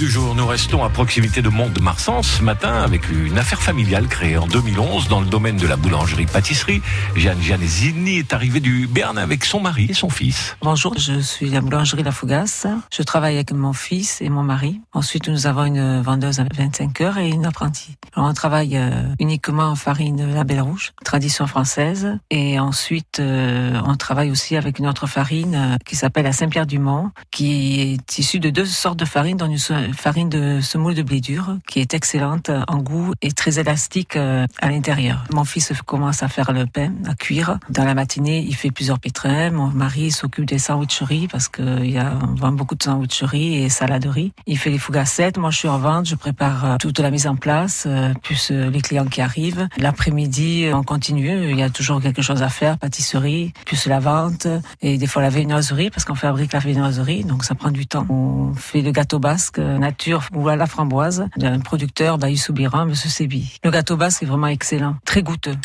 du jour, nous restons à proximité de Mont-de-Marsan ce matin avec une affaire familiale créée en 2011 dans le domaine de la boulangerie-pâtisserie. Jeanne Gianesini est arrivée du Berne avec son mari et son fils. Bonjour, je suis la boulangerie La Fougasse. Je travaille avec mon fils et mon mari. Ensuite, nous avons une vendeuse à 25 heures et une apprentie. Alors, on travaille euh, uniquement en farine la Belle Rouge, tradition française. Et ensuite, euh, on travaille aussi avec une autre farine euh, qui s'appelle la Saint-Pierre-du-Mont, qui est issue de deux sortes de farine, dont une farine de semoule de blé dur, qui est excellente en goût et très élastique à l'intérieur. Mon fils commence à faire le pain, à cuire. Dans la matinée, il fait plusieurs pétrins. Mon mari s'occupe des sandwicheries parce qu'il y a, vend beaucoup de sandwicheries et saladeries. Il fait les fougassettes. Moi, je suis en vente. Je prépare toute la mise en place, plus les clients qui arrivent. L'après-midi, on continue. Il y a toujours quelque chose à faire. Pâtisserie, plus la vente et des fois la viennoiserie parce qu'on fabrique la viennoiserie. Donc, ça prend du temps. On fait le gâteau basque nature ou à la framboise d'un producteur d'Aïsoubiran, Monsieur Sébi. Le gâteau basque est vraiment excellent, très goûteux.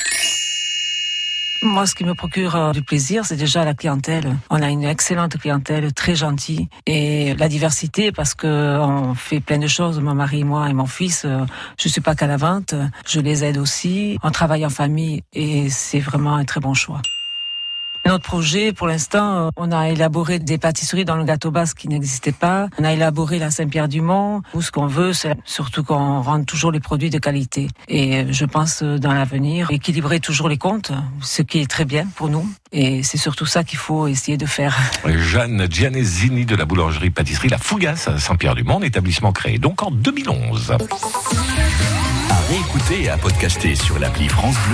Moi, ce qui me procure euh, du plaisir, c'est déjà la clientèle. On a une excellente clientèle, très gentille, et la diversité parce que on fait plein de choses. Mon mari, moi et mon fils. euh, Je suis pas qu'à la vente, je les aide aussi. On travaille en famille et c'est vraiment un très bon choix. Notre projet, pour l'instant, on a élaboré des pâtisseries dans le gâteau basque qui n'existaient pas. On a élaboré la Saint-Pierre-du-Mont. Où ce qu'on veut, c'est surtout qu'on rende toujours les produits de qualité. Et je pense, dans l'avenir, équilibrer toujours les comptes, ce qui est très bien pour nous. Et c'est surtout ça qu'il faut essayer de faire. Jeanne Gianesini de la boulangerie-pâtisserie La Fougasse à Saint-Pierre-du-Mont, établissement créé donc en 2011. À réécouter et à podcaster sur l'appli France Bleu